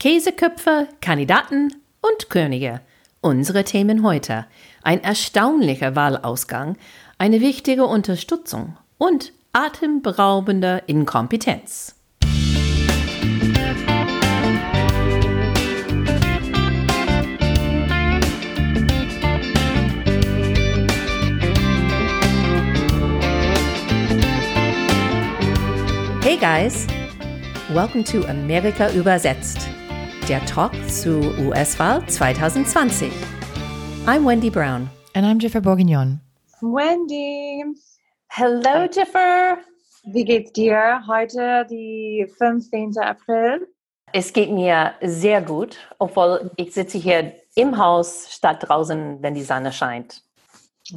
Käseköpfe, Kandidaten und Könige. Unsere Themen heute. Ein erstaunlicher Wahlausgang, eine wichtige Unterstützung und atemberaubende Inkompetenz. Hey guys, welcome to Amerika übersetzt, der Talk zu US-Wahl 2020. I'm Wendy Brown. And I'm Jiffer Bourguignon. Wendy. Hello, Jiffer. Wie geht's dir? Heute die 15. April. Es geht mir sehr gut, obwohl ich sitze hier im Haus statt draußen, wenn die Sonne scheint.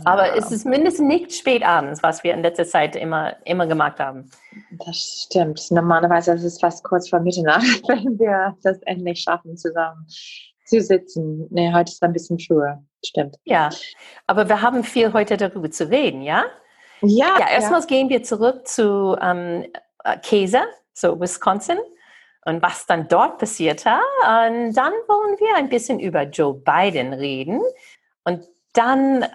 Aber es ist mindestens nicht spät abends, was wir in letzter Zeit immer, immer gemacht haben. Das stimmt. Normalerweise ist es fast kurz vor Mitternacht, wenn wir das endlich schaffen, zusammen zu sitzen. Nee, heute ist ein bisschen früher. Stimmt. Ja, aber wir haben viel heute darüber zu reden, ja? Ja. Ja, erstmals ja. gehen wir zurück zu ähm, Käse, so Wisconsin und was dann dort passierte. Und dann wollen wir ein bisschen über Joe Biden reden. Und dann, äh,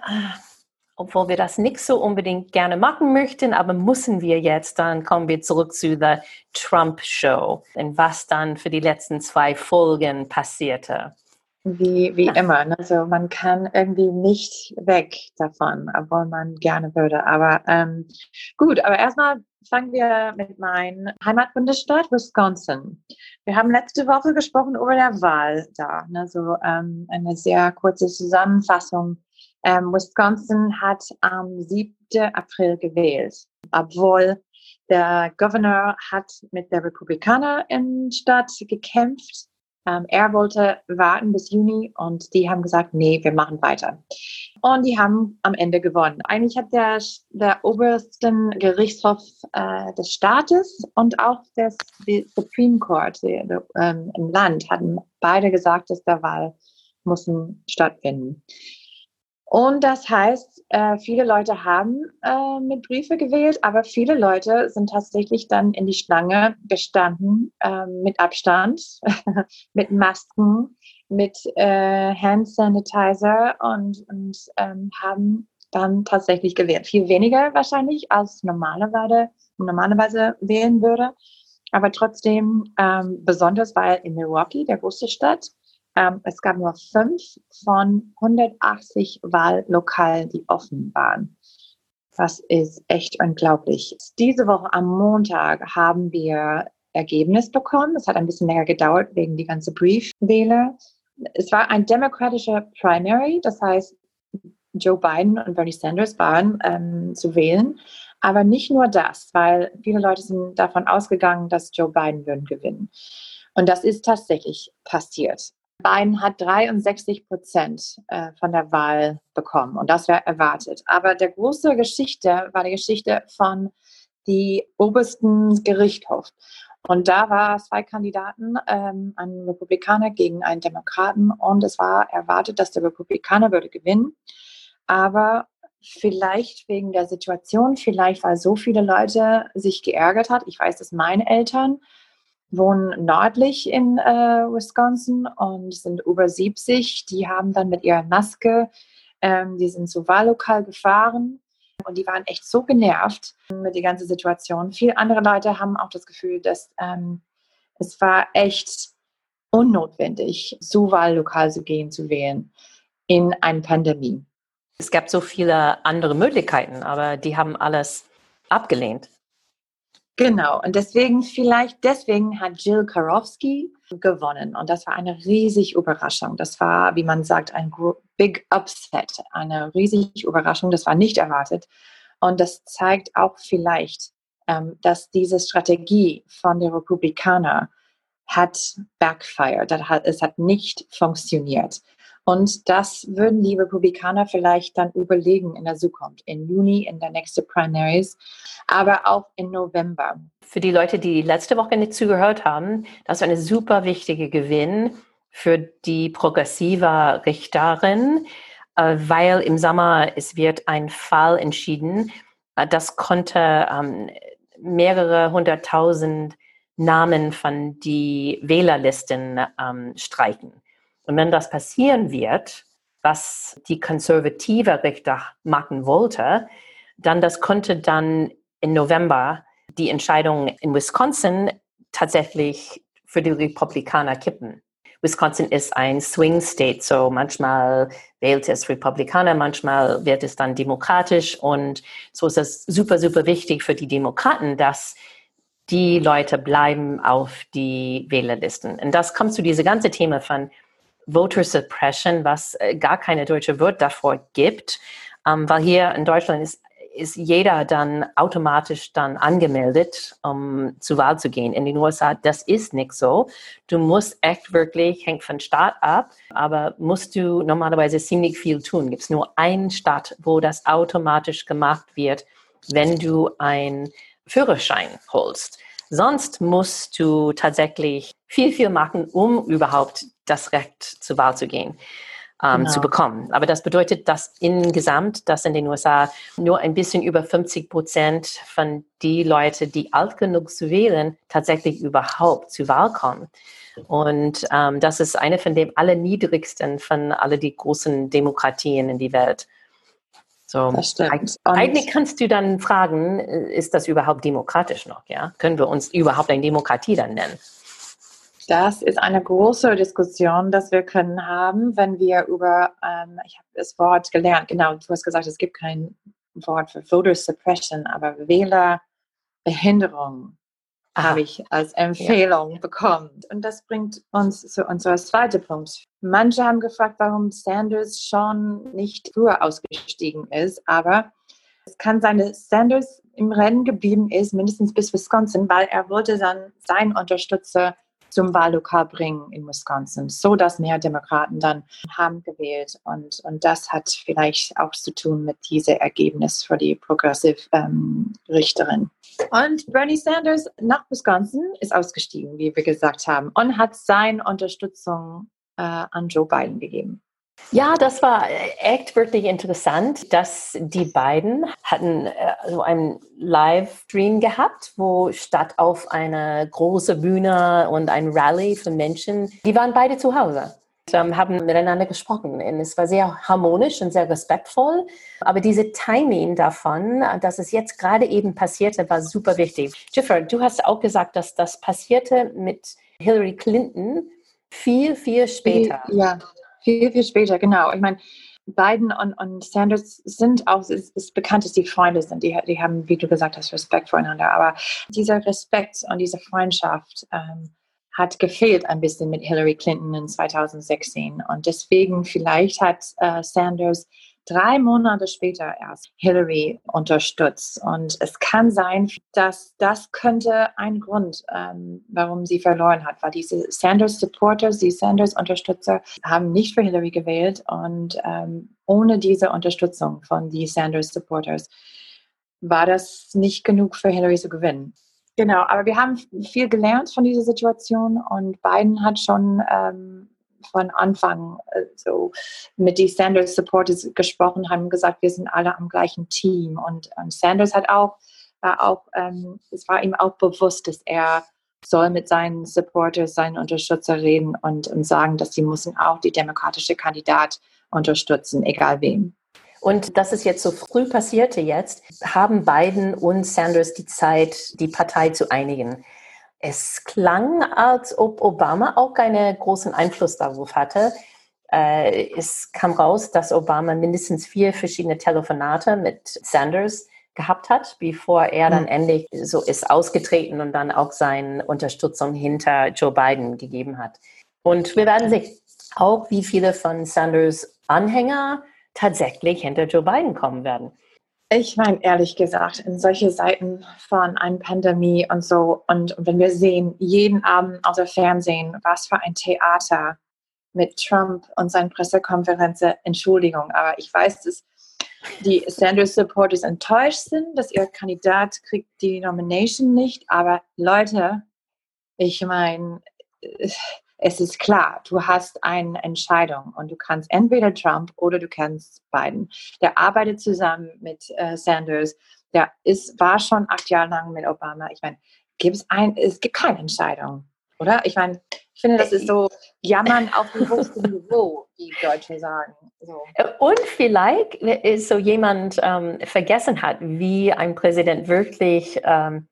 obwohl wir das nicht so unbedingt gerne machen möchten, aber müssen wir jetzt, dann kommen wir zurück zu der Trump Show und was dann für die letzten zwei Folgen passierte. Wie, wie immer. Also man kann irgendwie nicht weg davon, obwohl man gerne würde. Aber ähm, gut, aber erstmal fangen wir mit meinem Heimatbundesstaat Wisconsin. Wir haben letzte Woche gesprochen über der Wahl da. Also ähm, eine sehr kurze Zusammenfassung ähm, Wisconsin hat am 7. April gewählt, obwohl der Governor hat mit der Republikaner in Stadt gekämpft. Ähm, er wollte warten bis Juni und die haben gesagt, nee, wir machen weiter. Und die haben am Ende gewonnen. Eigentlich hat der, der obersten Gerichtshof äh, des Staates und auch das Supreme Court die, die, ähm, im Land hatten beide gesagt, dass der Wahl müssen stattfinden. Und das heißt, äh, viele Leute haben äh, mit Briefe gewählt, aber viele Leute sind tatsächlich dann in die Schlange gestanden äh, mit Abstand, mit Masken, mit äh, Hand Sanitizer und, und ähm, haben dann tatsächlich gewählt. Viel weniger wahrscheinlich als normalerweise, normalerweise wählen würde. Aber trotzdem ähm, besonders, weil in Milwaukee, der große Stadt, ähm, es gab nur fünf von 180 Wahllokalen, die offen waren. Das ist echt unglaublich. Diese Woche am Montag haben wir Ergebnis bekommen. Es hat ein bisschen länger gedauert wegen die ganze Briefwähler. Es war ein demokratischer Primary, das heißt, Joe Biden und Bernie Sanders waren ähm, zu wählen. Aber nicht nur das, weil viele Leute sind davon ausgegangen, dass Joe Biden würden gewinnen. Und das ist tatsächlich passiert. Biden hat 63 Prozent äh, von der Wahl bekommen und das wäre erwartet. Aber der große Geschichte war die Geschichte von die obersten Gerichtshof. Und da war zwei Kandidaten, ähm, ein Republikaner gegen einen Demokraten und es war erwartet, dass der Republikaner würde gewinnen. Aber vielleicht wegen der Situation, vielleicht weil so viele Leute sich geärgert hat. Ich weiß, dass meine Eltern wohnen nördlich in äh, Wisconsin und sind über 70. Die haben dann mit ihrer Maske, ähm, die sind zu Wahllokal gefahren und die waren echt so genervt mit der ganzen Situation. Viele andere Leute haben auch das Gefühl, dass ähm, es war echt unnotwendig, zu Wahllokal zu gehen, zu wählen in einer Pandemie. Es gab so viele andere Möglichkeiten, aber die haben alles abgelehnt. Genau, und deswegen, vielleicht deswegen hat Jill Karofsky gewonnen. Und das war eine riesige Überraschung. Das war, wie man sagt, ein Big Upset, eine riesige Überraschung. Das war nicht erwartet. Und das zeigt auch vielleicht, ähm, dass diese Strategie von den Republikanern hat backfired. Es hat nicht funktioniert. Und das würden die Republikaner vielleicht dann überlegen in der Zukunft, im Juni, in der nächsten Primaries, aber auch im November. Für die Leute, die letzte Woche nicht zugehört haben, das ist eine super wichtige Gewinn für die progressive Richterin, äh, weil im Sommer es wird ein Fall entschieden, äh, das konnte ähm, mehrere hunderttausend Namen von die Wählerlisten ähm, streichen. Und wenn das passieren wird, was die konservative Richter machen wollte, dann das konnte dann im November die Entscheidung in Wisconsin tatsächlich für die Republikaner kippen. Wisconsin ist ein Swing State, so manchmal wählt es Republikaner, manchmal wird es dann demokratisch und so ist es super, super wichtig für die Demokraten, dass die Leute bleiben auf die Wählerlisten. Und das kommt zu diesem ganzen Thema von Voter Suppression, was äh, gar keine deutsche Wort davor gibt, ähm, weil hier in Deutschland ist ist jeder dann automatisch dann angemeldet, um zur Wahl zu gehen. In den USA, das ist nicht so. Du musst echt wirklich, hängt von Staat ab, aber musst du normalerweise ziemlich viel tun. Gibt es nur einen Staat, wo das automatisch gemacht wird, wenn du einen Führerschein holst. Sonst musst du tatsächlich viel, viel machen, um überhaupt das Recht zur Wahl zu gehen ähm, genau. zu bekommen. Aber das bedeutet, dass insgesamt, dass in den USA nur ein bisschen über 50 Prozent von die Leute, die alt genug zu wählen, tatsächlich überhaupt zur Wahl kommen. Und ähm, das ist eine von den allerniedrigsten von alle die großen Demokratien in die Welt. So, eigentlich kannst du dann fragen, äh, ist das überhaupt demokratisch noch? Ja, können wir uns überhaupt eine Demokratie dann nennen? Das ist eine große Diskussion, dass wir können haben, wenn wir über, ähm, ich habe das Wort gelernt, genau, du hast gesagt, es gibt kein Wort für Voter Suppression, aber Wählerbehinderung habe ich als Empfehlung ja. bekommen. Und das bringt uns zu unserem zweiten Punkt. Manche haben gefragt, warum Sanders schon nicht früher ausgestiegen ist, aber es kann sein, dass Sanders im Rennen geblieben ist, mindestens bis Wisconsin, weil er wollte dann seinen Unterstützer zum Wahllokal bringen in Wisconsin, so dass mehr Demokraten dann haben gewählt. Und, und das hat vielleicht auch zu tun mit diesem Ergebnis für die Progressive ähm, Richterin. Und Bernie Sanders nach Wisconsin ist ausgestiegen, wie wir gesagt haben, und hat seine Unterstützung äh, an Joe Biden gegeben. Ja, das war echt wirklich interessant, dass die beiden hatten äh, so einen Livestream gehabt, wo statt auf eine große Bühne und ein Rally von Menschen, die waren beide zu Hause und haben miteinander gesprochen. Und es war sehr harmonisch und sehr respektvoll. Aber diese Timing davon, dass es jetzt gerade eben passierte, war super wichtig. Jiffer, du hast auch gesagt, dass das passierte mit Hillary Clinton viel, viel später. Ja, viel, viel später, genau. Ich meine, Biden und, und Sanders sind auch, es ist, ist bekannt, dass die Freunde sind. Die, die haben, wie du gesagt hast, Respekt voreinander. Aber dieser Respekt und diese Freundschaft ähm, hat gefehlt ein bisschen mit Hillary Clinton in 2016. Und deswegen vielleicht hat äh, Sanders drei Monate später erst Hillary unterstützt. Und es kann sein, dass das könnte ein Grund, ähm, warum sie verloren hat, weil diese Sanders-Supporters, die Sanders-Unterstützer haben nicht für Hillary gewählt und ähm, ohne diese Unterstützung von die Sanders-Supporters war das nicht genug für Hillary zu gewinnen. Genau, aber wir haben viel gelernt von dieser Situation und Biden hat schon ähm, von Anfang äh, so mit den Sanders Supporters gesprochen, haben gesagt, wir sind alle am gleichen Team. Und ähm, Sanders hat auch, war auch, ähm, es war ihm auch bewusst, dass er soll mit seinen Supporters, seinen Unterstützer reden und, und sagen, dass sie müssen auch die demokratische Kandidat unterstützen, egal wem. Und dass es jetzt so früh passierte jetzt, haben Biden und Sanders die Zeit, die Partei zu einigen. Es klang, als ob Obama auch keinen großen Einfluss darauf hatte. Äh, es kam raus, dass Obama mindestens vier verschiedene Telefonate mit Sanders gehabt hat, bevor er dann mhm. endlich so ist ausgetreten und dann auch seine Unterstützung hinter Joe Biden gegeben hat. Und wir werden sehen, auch wie viele von Sanders Anhänger tatsächlich hinter Joe Biden kommen werden. Ich meine, ehrlich gesagt, in solche Seiten von einer Pandemie und so, und, wenn wir sehen, jeden Abend aus dem Fernsehen, was für ein Theater mit Trump und seinen Pressekonferenzen, Entschuldigung, aber ich weiß, dass die Sanders-Supporters enttäuscht sind, dass ihr Kandidat kriegt die Nomination nicht, aber Leute, ich meine, es ist klar, du hast eine Entscheidung und du kannst entweder Trump oder du kannst Biden. Der arbeitet zusammen mit äh, Sanders. Der ist, war schon acht Jahre lang mit Obama. Ich meine, gibt es ein, es gibt keine Entscheidung, oder? Ich meine, ich finde, das ist so Jammern auf dem höchsten Niveau, wie Deutsche sagen. So. Und vielleicht ist so jemand ähm, vergessen hat, wie ein Präsident wirklich ähm,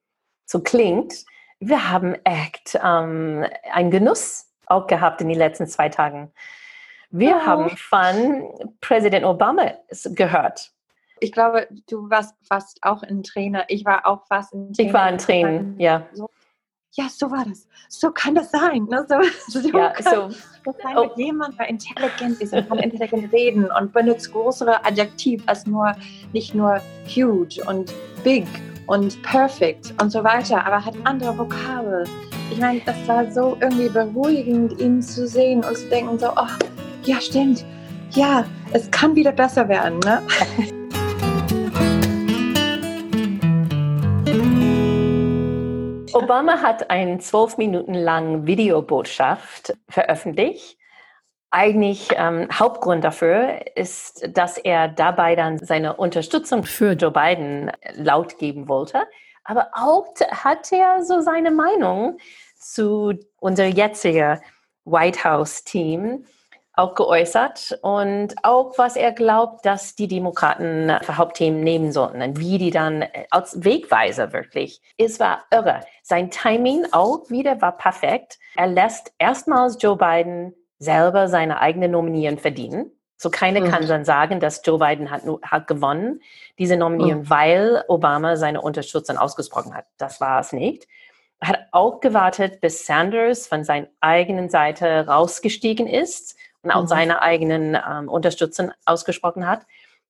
so klingt. Wir haben echt ähm, einen Genuss auch gehabt in den letzten zwei Tagen. Wir oh. haben von Präsident Obama gehört. Ich glaube, du warst fast auch ein Trainer. Ich war auch fast ein Trainer. Ich war ein Trainer, ja. So, ja, so war das. So kann das sein. Ne? So, so ja, kann so. das sein, oh. jemand, der intelligent ist und kann intelligent reden und benutzt größere Adjektiv als nur, nicht nur huge und big und perfect und so weiter, aber hat andere Vokabel. Ich meine, das war so irgendwie beruhigend, ihn zu sehen und zu denken so, oh, ja, stimmt. Ja, es kann wieder besser werden. Ne? Obama hat eine zwölf Minuten lange Videobotschaft veröffentlicht. Eigentlich ähm, Hauptgrund dafür ist, dass er dabei dann seine Unterstützung für Joe Biden laut geben wollte. Aber auch hat er so seine Meinung zu unser jetziger White House Team auch geäußert und auch was er glaubt, dass die Demokraten für Hauptthemen nehmen sollten und wie die dann äh, als Wegweiser wirklich. Es war irre. Sein Timing auch wieder war perfekt. Er lässt erstmals Joe Biden selber seine eigene Nominieren verdienen. So keiner mhm. kann dann sagen, dass Joe Biden hat, hat gewonnen, diese Nominieren, mhm. weil Obama seine Unterstützung ausgesprochen hat. Das war es nicht. Er hat auch gewartet, bis Sanders von seiner eigenen Seite rausgestiegen ist und auch mhm. seine eigenen ähm, Unterstützung ausgesprochen hat.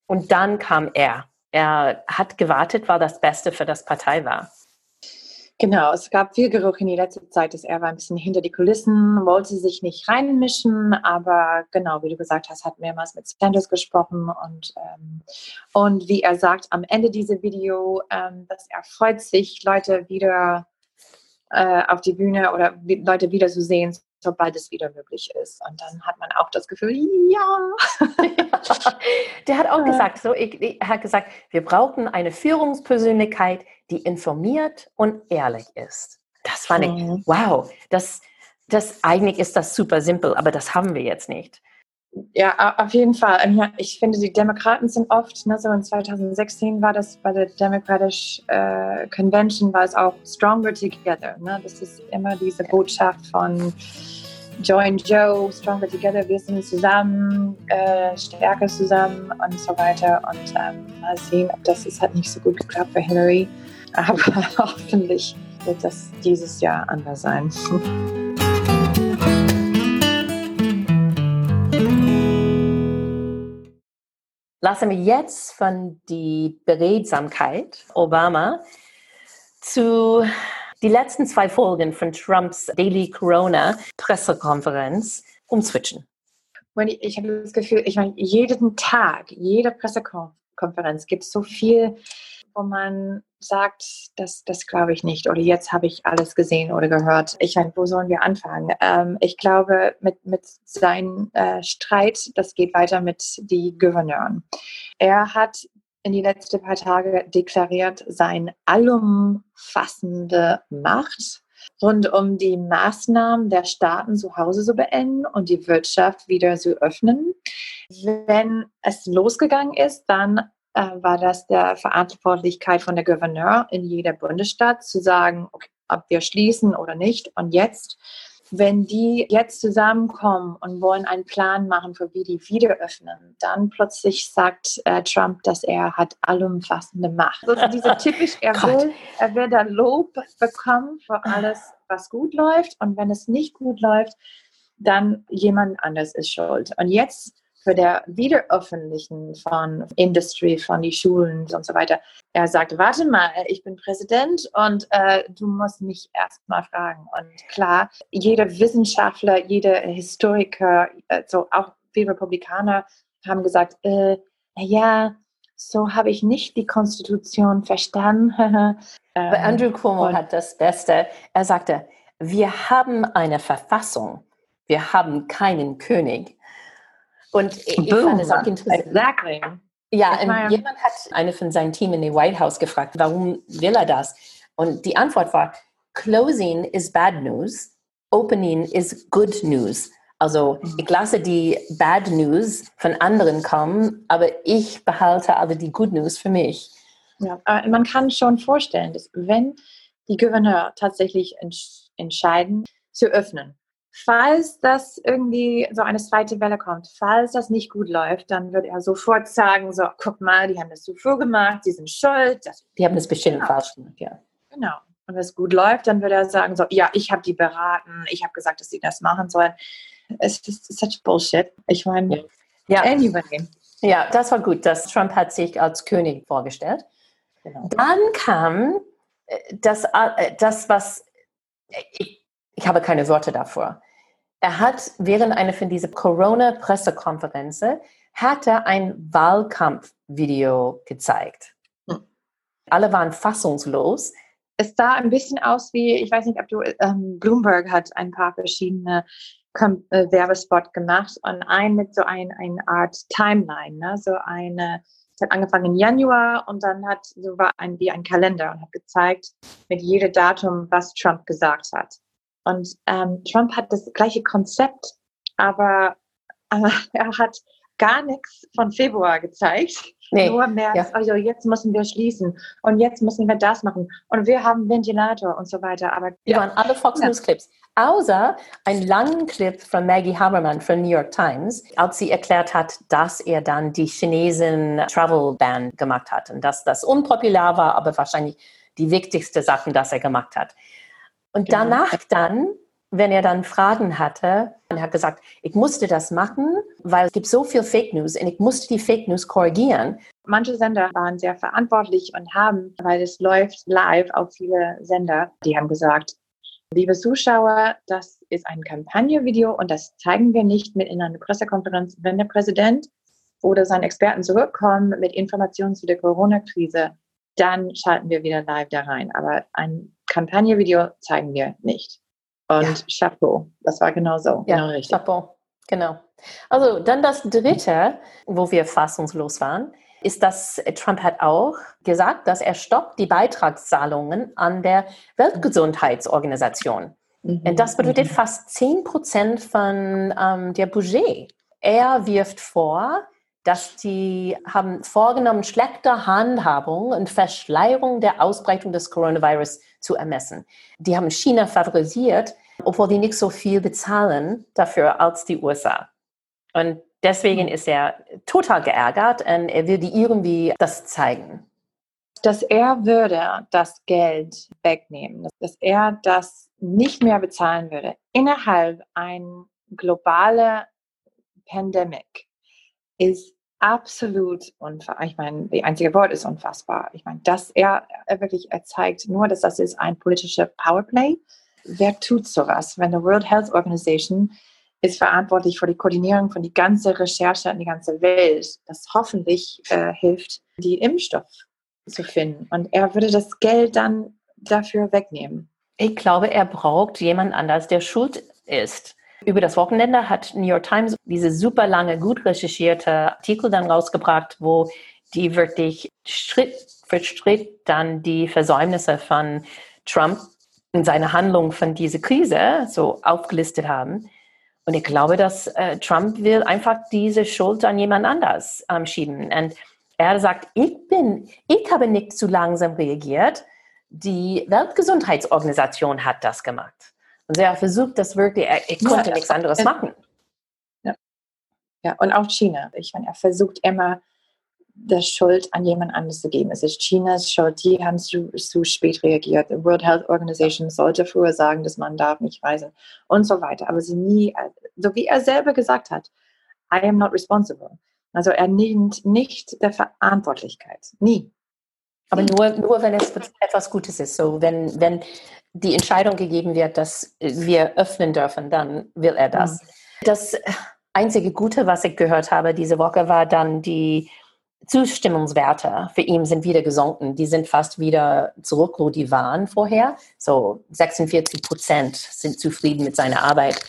Und dann kam er. Er hat gewartet, weil das Beste für das Partei war. Genau, es gab viel Geruch in die letzte Zeit, dass er war ein bisschen hinter die Kulissen, wollte sich nicht reinmischen, aber genau, wie du gesagt hast, hat mehrmals mit Sanders gesprochen und, ähm, und wie er sagt am Ende dieser Video, ähm, dass er freut sich, Leute wieder äh, auf die Bühne oder Leute wieder zu sehen, sobald es wieder möglich ist. Und dann hat man auch das Gefühl, ja. Der hat auch gesagt, so, ich, er hat gesagt, wir brauchen eine Führungspersönlichkeit, die informiert und ehrlich ist. Das fand ich, mhm. wow, das, das eigentlich ist das super simpel, aber das haben wir jetzt nicht. Ja, auf jeden Fall. Ähm, ich finde, die Demokraten sind oft, ne, so in 2016 war das bei der Democratic äh, Convention, war es auch Stronger Together. Ne? Das ist immer diese Botschaft von Join Joe, Stronger Together, wir sind zusammen, äh, stärker zusammen und so weiter. Und ähm, mal sehen, ob das ist, hat nicht so gut geklappt für Hillary. Aber hoffentlich wird das dieses Jahr anders sein. Lassen wir jetzt von die Beredsamkeit Obama zu die letzten zwei Folgen von Trumps Daily Corona Pressekonferenz umswitchen. Ich habe das Gefühl, ich meine, jeden Tag, jede Pressekonferenz gibt es so viel, wo man sagt, das, das glaube ich nicht oder jetzt habe ich alles gesehen oder gehört. Ich meine, wo sollen wir anfangen? Ähm, ich glaube, mit, mit seinem äh, Streit, das geht weiter mit den Gouverneuren. Er hat in die letzten paar Tage deklariert, seine allumfassende Macht rund um die Maßnahmen der Staaten zu Hause zu beenden und die Wirtschaft wieder zu öffnen. Wenn es losgegangen ist, dann äh, war das der Verantwortlichkeit von der Gouverneur in jeder Bundesstaat zu sagen, okay, ob wir schließen oder nicht. Und jetzt, wenn die jetzt zusammenkommen und wollen einen Plan machen, für wie die wieder öffnen, dann plötzlich sagt äh, Trump, dass er hat allumfassende Macht. Also diese typisch, er will, er will da Lob bekommen für alles, was gut läuft. Und wenn es nicht gut läuft, dann jemand anders ist schuld. Und jetzt für der Wiederöffentlichen von Industry, von den Schulen und so weiter. Er sagt, warte mal, ich bin Präsident und äh, du musst mich erst mal fragen. Und klar, jeder Wissenschaftler, jeder Historiker, äh, so auch viele Republikaner haben gesagt, äh, ja, so habe ich nicht die Konstitution verstanden. ähm, Andrew Cuomo hat das Beste. Er sagte, wir haben eine Verfassung, wir haben keinen König. Und ich Boom. fand es auch interessant. Exactly. Ja, ähm, jemand hat eine von seinem Team in dem White House gefragt, warum will er das? Und die Antwort war, closing is bad news, opening is good news. Also mhm. ich lasse die Bad News von anderen kommen, aber ich behalte alle die Good News für mich. Ja, man kann schon vorstellen, dass wenn die Gouverneur tatsächlich entsch entscheiden zu öffnen, falls das irgendwie so eine zweite Welle kommt, falls das nicht gut läuft, dann wird er sofort sagen, so, guck mal, die haben das so vorgemacht, die sind schuld. die haben das bestimmt genau. falsch gemacht, ja. Genau. Und wenn es gut läuft, dann wird er sagen, so, ja, ich habe die beraten, ich habe gesagt, dass sie das machen sollen. Es ist such Bullshit. Ich meine, ja. anyway. Ja, das war gut. dass Trump hat sich als König vorgestellt. Genau. Dann kam äh, das, äh, das was, ich, ich habe keine Worte davor. Er hat während einer von diesen Corona-Pressekonferenzen hat er ein Wahlkampfvideo gezeigt. Hm. Alle waren fassungslos. Es sah ein bisschen aus wie, ich weiß nicht, ob du, ähm, Bloomberg hat ein paar verschiedene äh, Werbespot gemacht und ein mit so ein, eine Art Timeline, ne? so eine, es hat angefangen im Januar und dann hat so war ein wie ein Kalender und hat gezeigt mit jedem Datum, was Trump gesagt hat. Und ähm, Trump hat das gleiche Konzept, aber, aber er hat gar nichts von Februar gezeigt. Nee, Nur März, ja. also jetzt müssen wir schließen und jetzt müssen wir das machen und wir haben Ventilator und so weiter. Aber die ja. waren alle Fox News Clips außer einen langen Clip von Maggie Haberman von New York Times, als sie erklärt hat, dass er dann die Chinesen Travel Ban gemacht hat und dass das unpopulär war, aber wahrscheinlich die wichtigste Sachen, dass er gemacht hat. Und genau. danach dann, wenn er dann Fragen hatte, er hat gesagt, ich musste das machen, weil es gibt so viel Fake News und ich musste die Fake News korrigieren. Manche Sender waren sehr verantwortlich und haben, weil es läuft live auf viele Sender, die haben gesagt, Liebe Zuschauer, das ist ein Kampagnenvideo und das zeigen wir nicht mit in einer Pressekonferenz, wenn der Präsident oder seine Experten zurückkommen mit Informationen zu der Corona-Krise, dann schalten wir wieder live da rein. Aber ein Kampagnenvideo zeigen wir nicht. Und ja. Chapeau, das war genau so. Ja, genau richtig. Chapeau, genau. Also dann das dritte, wo wir fassungslos waren, ist, dass Trump hat auch gesagt, dass er stoppt die Beitragszahlungen an der Weltgesundheitsorganisation. Mhm. Das bedeutet mhm. fast 10 Prozent von ähm, der Budget. Er wirft vor, dass die haben vorgenommen, schlechte Handhabung und Verschleierung der Ausbreitung des Coronavirus zu ermessen. Die haben China favorisiert, obwohl die nicht so viel bezahlen dafür als die USA. Und Deswegen ist er total geärgert und er will die irgendwie das zeigen. Dass er würde das Geld wegnehmen, dass er das nicht mehr bezahlen würde innerhalb einer globalen Pandemie ist absolut unfassbar. Ich meine, die einzige Wort ist unfassbar. Ich meine, dass er, wirklich er zeigt nur, dass das ist ein politischer Powerplay. Wer tut sowas, wenn die World Health Organization ist verantwortlich für die Koordinierung von die ganze Recherche in die ganze Welt, das hoffentlich äh, hilft, die Impfstoff zu finden. Und er würde das Geld dann dafür wegnehmen. Ich glaube, er braucht jemand anders, der schuld ist. Über das Wochenende hat New York Times diese super lange, gut recherchierte Artikel dann rausgebracht, wo die wirklich Schritt für Schritt dann die Versäumnisse von Trump in seiner Handlung von dieser Krise so aufgelistet haben. Und ich glaube, dass äh, Trump will einfach diese Schuld an jemand anders ähm, schieben. Und er sagt, ich bin, ich habe nicht zu langsam reagiert. Die Weltgesundheitsorganisation hat das gemacht. Und er versucht das wirklich, er, er konnte ja, nichts anderes machen. Ja. ja, und auch China. Ich meine, er versucht immer, das Schuld an jemand anderes zu geben. Es ist Chinas Schuld, die haben zu, zu spät reagiert. Die World Health Organization sollte früher sagen, dass man darf nicht reisen und so weiter. Aber sie nie, so wie er selber gesagt hat, I am not responsible. Also er nimmt nicht der Verantwortlichkeit. Nie. Aber nur, nur wenn es etwas Gutes ist. So, wenn, wenn die Entscheidung gegeben wird, dass wir öffnen dürfen, dann will er das. Mhm. Das einzige Gute, was ich gehört habe diese Woche, war dann die Zustimmungswerte für ihn sind wieder gesunken. Die sind fast wieder zurück, wo die waren vorher. So 46 Prozent sind zufrieden mit seiner Arbeit.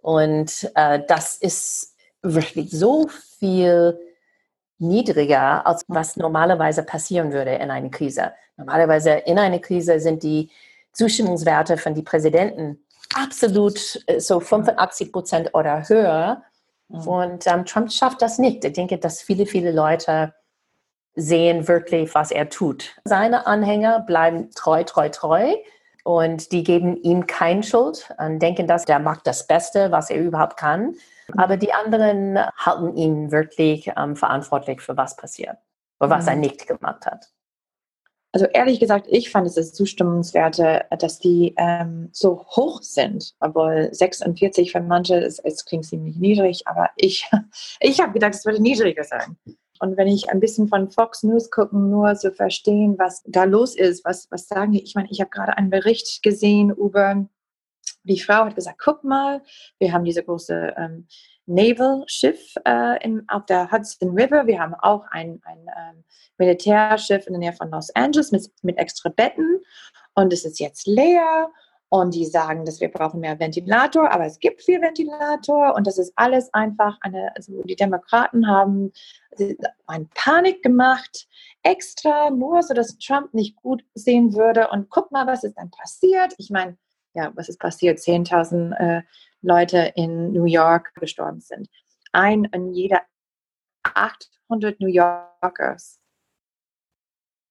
Und äh, das ist wirklich so viel niedriger, als was normalerweise passieren würde in einer Krise. Normalerweise in einer Krise sind die Zustimmungswerte von den Präsidenten absolut äh, so 85 Prozent oder höher. Mhm. Und ähm, Trump schafft das nicht. Ich denke, dass viele, viele Leute sehen wirklich, was er tut. Seine Anhänger bleiben treu, treu, treu und die geben ihm kein Schuld und denken, dass der macht das Beste, was er überhaupt kann. Aber die anderen halten ihn wirklich ähm, verantwortlich für was passiert oder was mhm. er nicht gemacht hat. Also ehrlich gesagt, ich fand es das Zustimmungswerte, dass die ähm, so hoch sind, obwohl 46 für manche, es, klingt ziemlich niedrig, aber ich, ich habe gedacht, es würde niedriger sein. Und wenn ich ein bisschen von Fox News gucken, nur zu verstehen, was da los ist, was, was sagen die? Ich meine, ich habe gerade einen Bericht gesehen über, die Frau hat gesagt, guck mal, wir haben diese große ähm, Naval-Schiff äh, in, auf der Hudson River. Wir haben auch ein, ein ähm, Militärschiff in der Nähe von Los Angeles mit, mit extra Betten. Und es ist jetzt leer. Und die sagen, dass wir brauchen mehr Ventilator, aber es gibt viel Ventilator und das ist alles einfach eine, also die Demokraten haben eine Panik gemacht, extra nur, so dass Trump nicht gut sehen würde. Und guck mal, was ist dann passiert? Ich meine, ja, was ist passiert? 10.000 äh, Leute in New York gestorben sind. Ein in jeder 800 New Yorkers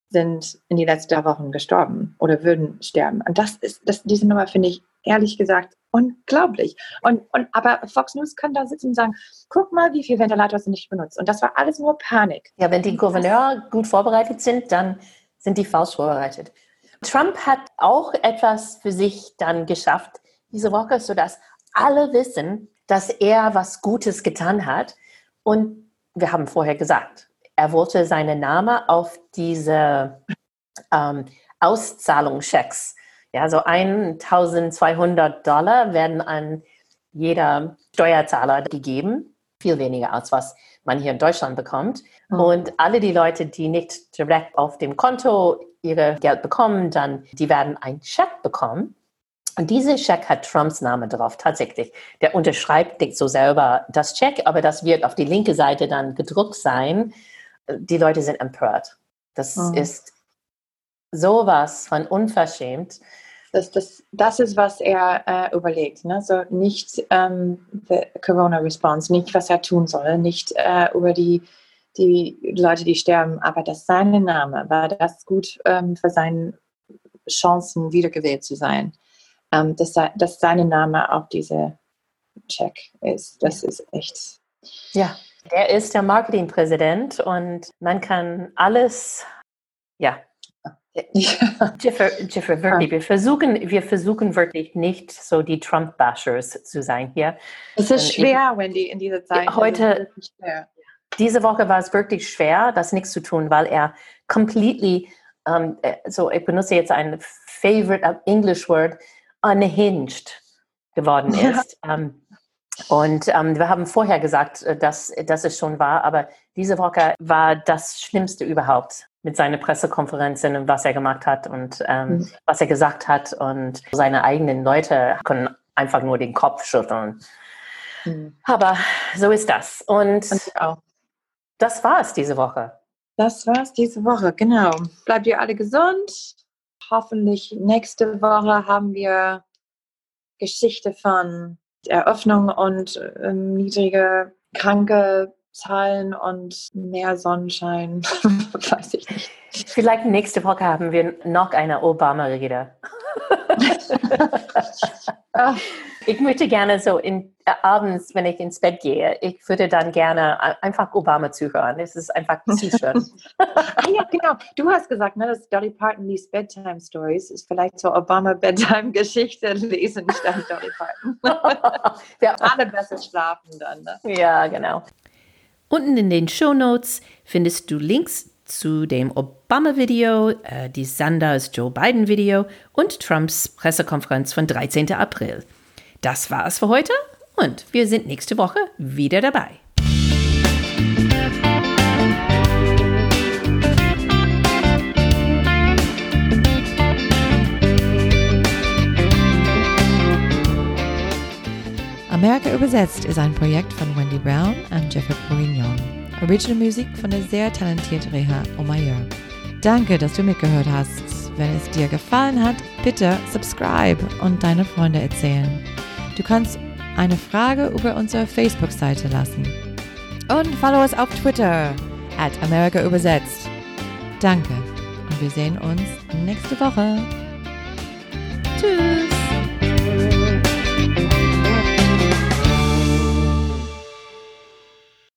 sind in den letzten Wochen gestorben oder würden sterben. Und das ist, das, diese Nummer finde ich ehrlich gesagt unglaublich. Und, und, aber Fox News kann da sitzen und sagen, guck mal, wie viele Ventilator sind nicht benutzt. Und das war alles nur Panik. Ja, wenn die Gouverneure gut vorbereitet sind, dann sind die falsch vorbereitet. Trump hat auch etwas für sich dann geschafft diese Woche, sodass alle wissen, dass er was Gutes getan hat. Und wir haben vorher gesagt, er wollte seinen Namen auf diese ähm, Auszahlungschecks. Ja, so 1200 Dollar werden an jeder Steuerzahler gegeben. Viel weniger als was man hier in Deutschland bekommt. Mhm. Und alle die Leute, die nicht direkt auf dem Konto ihre Geld bekommen, dann, die werden einen Scheck bekommen. Und dieser Scheck hat Trumps Name drauf, tatsächlich. Der unterschreibt so selber das Check, aber das wird auf die linke Seite dann gedruckt sein die Leute sind empört. Das oh. ist sowas von unverschämt. Das, das, das ist, was er äh, überlegt. Ne? So nicht ähm, Corona-Response, nicht, was er tun soll, nicht äh, über die, die Leute, die sterben, aber dass sein Name war das gut ähm, für seine Chancen, wiedergewählt zu sein. Ähm, dass, dass sein Name auf diese Check ist. Das ist echt. Ja. Der ist der Marketingpräsident und man kann alles, ja. Jiffer, Jiffer, wirklich, wir versuchen, wir versuchen wirklich nicht so die Trump-Bashers zu sein hier. Es ist schwer, ich, Wendy, in dieser Zeit. Heute, diese Woche war es wirklich schwer, das nichts zu tun, weil er completely, um, ähm, so ich benutze jetzt ein favorite English word, unhinged geworden ist. Ja. Um, ähm, und ähm, wir haben vorher gesagt, äh, dass, dass es schon war, aber diese Woche war das Schlimmste überhaupt mit seinen Pressekonferenzen und was er gemacht hat und ähm, mhm. was er gesagt hat. Und seine eigenen Leute können einfach nur den Kopf schütteln. Mhm. Aber so ist das. Und, und das war es diese Woche. Das war es diese Woche, genau. Bleibt ihr alle gesund. Hoffentlich nächste Woche haben wir Geschichte von Eröffnung und ähm, niedrige kranke Zahlen und mehr Sonnenschein, weiß ich nicht. Vielleicht nächste Woche haben wir noch eine Obama-Rede. Ich möchte gerne so in, äh, abends, wenn ich ins Bett gehe, ich würde dann gerne einfach Obama zuhören. Es ist einfach zu schön. ah, ja, genau. Du hast gesagt, ne, dass Dolly Parton liest Bedtime Stories. Ist vielleicht so Obama Bedtime Geschichte lesen statt Dolly Parton. Wir alle besser schlafen dann. Ne? Ja, genau. Unten in den Show Notes findest du Links zu dem Obama-Video, äh, die Sanders Joe Biden-Video und Trumps Pressekonferenz von 13. April. Das war es für heute und wir sind nächste Woche wieder dabei. Amerika übersetzt ist ein Projekt von Wendy Brown und Jeffrey Bourignon. Original Musik von der sehr talentierten Reha Omayor. Danke, dass du mitgehört hast. wenn es dir gefallen hat, bitte subscribe und deine Freunde erzählen. Du kannst eine Frage über unsere Facebook-Seite lassen. Und follow us auf Twitter at America übersetzt. Danke und wir sehen uns nächste Woche. Tschüss.